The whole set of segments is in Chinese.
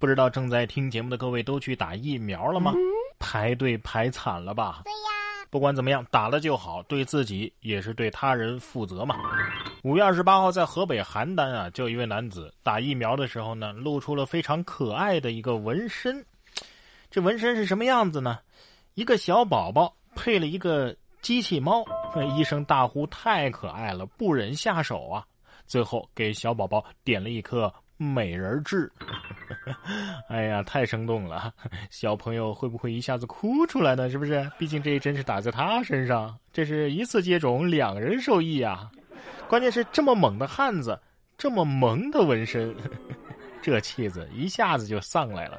不知道正在听节目的各位都去打疫苗了吗？排队排惨了吧？对呀。不管怎么样，打了就好，对自己也是对他人负责嘛。五月二十八号，在河北邯郸啊，就一位男子打疫苗的时候呢，露出了非常可爱的一个纹身。这纹身是什么样子呢？一个小宝宝配了一个机器猫，医生大呼太可爱了，不忍下手啊。最后给小宝宝点了一颗美人痣。哎呀，太生动了！小朋友会不会一下子哭出来呢？是不是？毕竟这一针是打在他身上，这是一次接种，两人受益啊！关键是这么猛的汉子，这么萌的纹身，这气子一下子就上来了。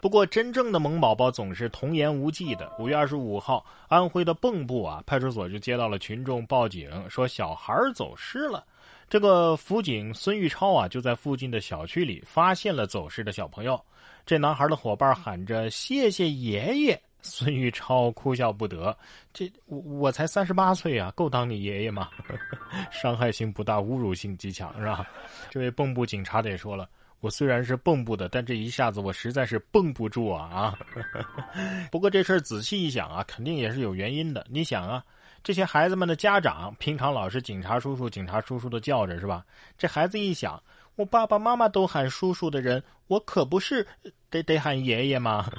不过，真正的萌宝宝总是童言无忌的。五月二十五号，安徽的蚌埠啊，派出所就接到了群众报警，说小孩走失了。这个辅警孙玉超啊，就在附近的小区里发现了走失的小朋友。这男孩的伙伴喊着“谢谢爷爷”，孙玉超哭笑不得：“这我我才三十八岁啊，够当你爷爷吗？” 伤害性不大，侮辱性极强，是吧？这位蚌埠警察得说了。我虽然是蚌埠的，但这一下子我实在是绷不住啊啊！不过这事儿仔细一想啊，肯定也是有原因的。你想啊，这些孩子们的家长平常老是警察叔叔、警察叔叔的叫着是吧？这孩子一想，我爸爸妈妈都喊叔叔的人，我可不是得得喊爷爷吗？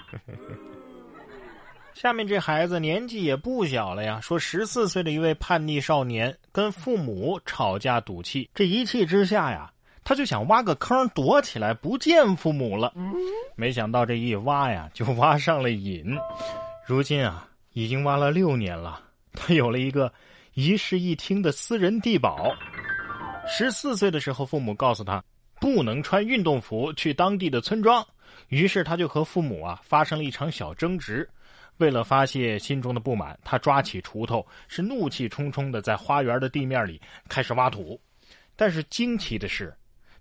下面这孩子年纪也不小了呀，说十四岁的一位叛逆少年跟父母吵架赌气，这一气之下呀。他就想挖个坑躲起来，不见父母了。没想到这一挖呀，就挖上了瘾。如今啊，已经挖了六年了。他有了一个一室一厅的私人地堡。十四岁的时候，父母告诉他不能穿运动服去当地的村庄，于是他就和父母啊发生了一场小争执。为了发泄心中的不满，他抓起锄头，是怒气冲冲的在花园的地面里开始挖土。但是惊奇的是。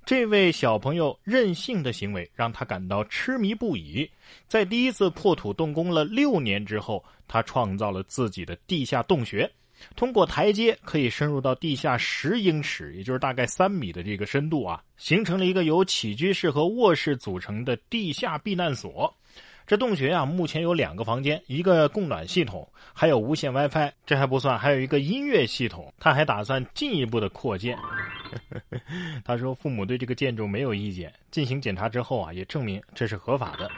这位小朋友任性的行为让他感到痴迷不已。在第一次破土动工了六年之后，他创造了自己的地下洞穴，通过台阶可以深入到地下十英尺，也就是大概三米的这个深度啊，形成了一个由起居室和卧室组成的地下避难所。这洞穴啊，目前有两个房间，一个供暖系统，还有无线 WiFi。这还不算，还有一个音乐系统。他还打算进一步的扩建。他说：“父母对这个建筑没有意见，进行检查之后啊，也证明这是合法的。”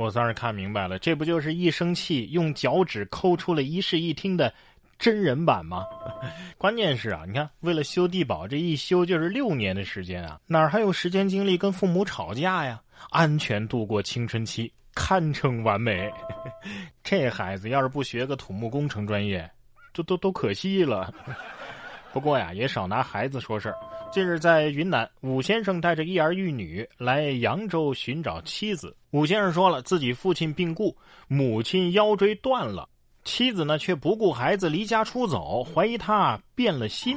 我算是看明白了，这不就是一生气用脚趾抠出了一室一厅的真人版吗？关键是啊，你看，为了修地堡，这一修就是六年的时间啊，哪还有时间精力跟父母吵架呀？安全度过青春期。堪称完美，这孩子要是不学个土木工程专业，都都都可惜了。不过呀，也少拿孩子说事儿。近日在云南，武先生带着一儿一女来扬州寻找妻子。武先生说了，自己父亲病故，母亲腰椎断了，妻子呢却不顾孩子离家出走，怀疑他变了心。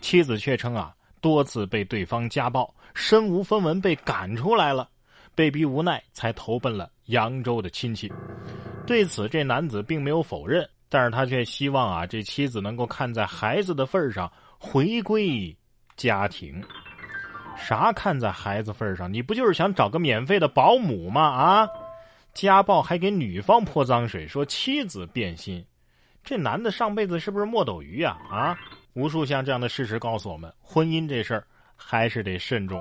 妻子却称啊，多次被对方家暴，身无分文被赶出来了。被逼无奈，才投奔了扬州的亲戚。对此，这男子并没有否认，但是他却希望啊，这妻子能够看在孩子的份上回归家庭。啥看在孩子份上？你不就是想找个免费的保姆吗？啊，家暴还给女方泼脏水，说妻子变心，这男的上辈子是不是墨斗鱼呀？啊，无数像这样的事实告诉我们，婚姻这事儿还是得慎重。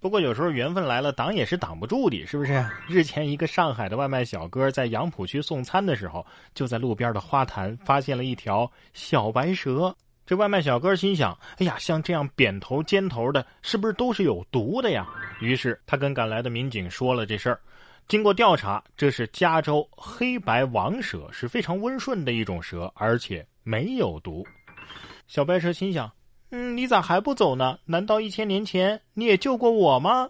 不过有时候缘分来了，挡也是挡不住的，是不是？日前，一个上海的外卖小哥在杨浦区送餐的时候，就在路边的花坛发现了一条小白蛇。这外卖小哥心想：“哎呀，像这样扁头尖头的，是不是都是有毒的呀？”于是他跟赶来的民警说了这事儿。经过调查，这是加州黑白王蛇，是非常温顺的一种蛇，而且没有毒。小白蛇心想。嗯，你咋还不走呢？难道一千年前你也救过我吗？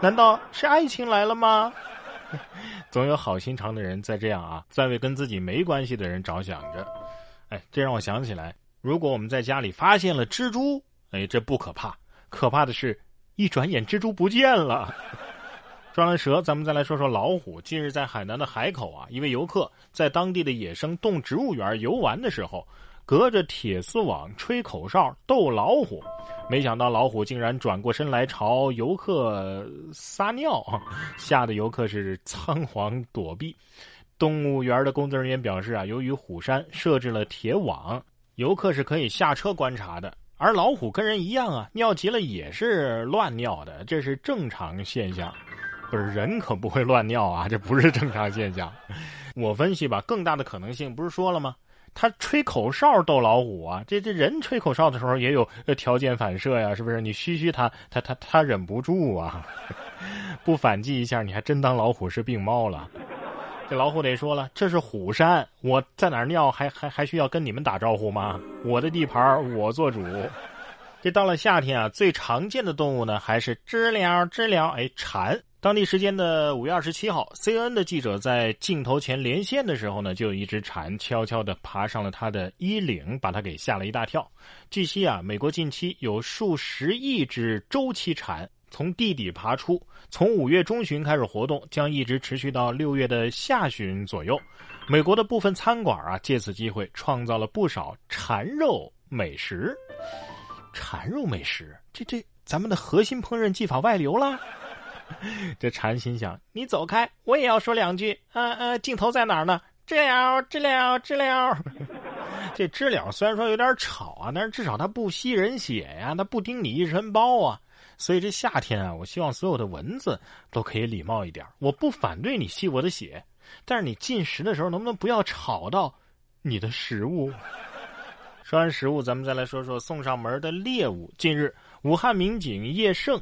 难道是爱情来了吗？总有好心肠的人在这样啊，在为跟自己没关系的人着想着。哎，这让我想起来，如果我们在家里发现了蜘蛛，哎，这不可怕，可怕的是，一转眼蜘蛛不见了。说完蛇，咱们再来说说老虎。近日在海南的海口啊，一位游客在当地的野生动植物园游玩的时候。隔着铁丝网吹口哨逗老虎，没想到老虎竟然转过身来朝游客撒尿，吓得游客是仓皇躲避。动物园的工作人员表示啊，由于虎山设置了铁网，游客是可以下车观察的。而老虎跟人一样啊，尿急了也是乱尿的，这是正常现象。不是人可不会乱尿啊，这不是正常现象。我分析吧，更大的可能性不是说了吗？他吹口哨逗老虎啊，这这人吹口哨的时候也有条件反射呀，是不是？你嘘嘘他，他他他忍不住啊，不反击一下，你还真当老虎是病猫了。这老虎得说了，这是虎山，我在哪儿尿还还还需要跟你们打招呼吗？我的地盘我做主。这到了夏天啊，最常见的动物呢还是知了知了，哎，蝉。当地时间的五月二十七号，CNN 的记者在镜头前连线的时候呢，就有一只蝉悄悄地爬上了他的衣领，把他给吓了一大跳。据悉啊，美国近期有数十亿只周期蝉从地底爬出，从五月中旬开始活动，将一直持续到六月的下旬左右。美国的部分餐馆啊，借此机会创造了不少蝉肉美食。蝉肉美食，这这，咱们的核心烹饪技法外流了。这蝉心想：“你走开，我也要说两句。”啊啊，镜头在哪儿呢？知了，知了，知了。这知了虽然说有点吵啊，但是至少它不吸人血呀，它不叮你一身包啊。所以这夏天啊，我希望所有的蚊子都可以礼貌一点。我不反对你吸我的血，但是你进食的时候能不能不要吵到你的食物？说完食物，咱们再来说说送上门的猎物。近日，武汉民警叶胜。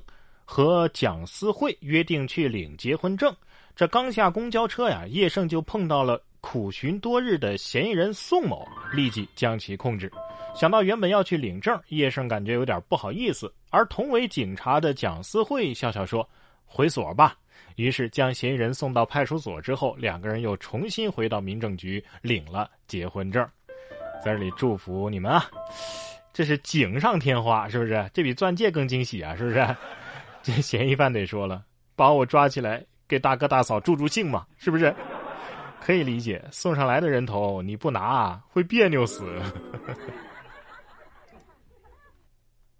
和蒋思慧约定去领结婚证，这刚下公交车呀，叶胜就碰到了苦寻多日的嫌疑人宋某，立即将其控制。想到原本要去领证，叶胜感觉有点不好意思，而同为警察的蒋思慧笑笑说：“回所吧。”于是将嫌疑人送到派出所之后，两个人又重新回到民政局领了结婚证。在这里祝福你们啊，这是锦上添花，是不是？这比钻戒更惊喜啊，是不是？这嫌疑犯得说了，把我抓起来，给大哥大嫂助助兴嘛，是不是？可以理解，送上来的人头你不拿会别扭死。